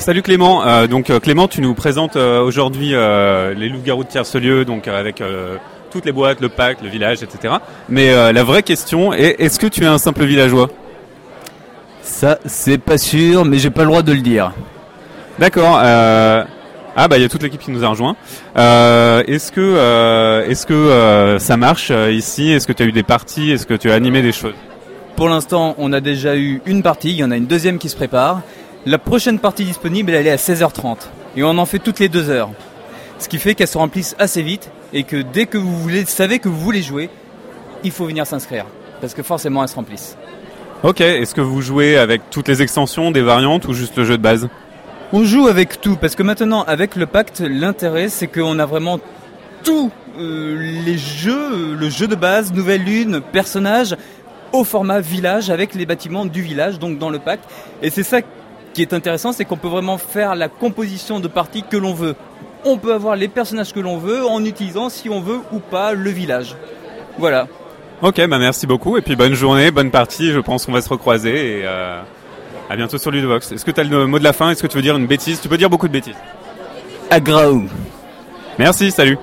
Salut Clément. Euh, donc euh, Clément, tu nous présentes euh, aujourd'hui euh, les loups-garous de Tiercelieu, donc avec toutes les boîtes, le pacte, le village, etc. Mais la vraie question est est-ce que tu es un simple villageois? Ça, c'est pas sûr, mais j'ai pas le droit de le dire. D'accord. Ah bah il y a toute l'équipe qui nous a rejoint. Est-ce que est-ce que ça marche ici? Est-ce que tu as eu des parties? Est-ce que tu as animé des choses? Pour l'instant, on a déjà eu une partie, il y en a une deuxième qui se prépare. La prochaine partie disponible, elle est à 16h30. Et on en fait toutes les deux heures. Ce qui fait qu'elles se remplissent assez vite et que dès que vous voulez, savez que vous voulez jouer, il faut venir s'inscrire. Parce que forcément, elles se remplissent. Ok. Est-ce que vous jouez avec toutes les extensions, des variantes ou juste le jeu de base? On joue avec tout, parce que maintenant, avec le pacte, l'intérêt, c'est qu'on a vraiment tous euh, les jeux, le jeu de base, nouvelle lune, personnage, au format village, avec les bâtiments du village, donc dans le pacte. Et c'est ça qui est intéressant, c'est qu'on peut vraiment faire la composition de parties que l'on veut. On peut avoir les personnages que l'on veut en utilisant, si on veut ou pas, le village. Voilà. Ok, bah merci beaucoup et puis bonne journée, bonne partie. Je pense qu'on va se recroiser et euh, à bientôt sur Ludovox. Est-ce que tu as le mot de la fin? Est-ce que tu veux dire une bêtise? Tu peux dire beaucoup de bêtises. Agraou. Merci, salut.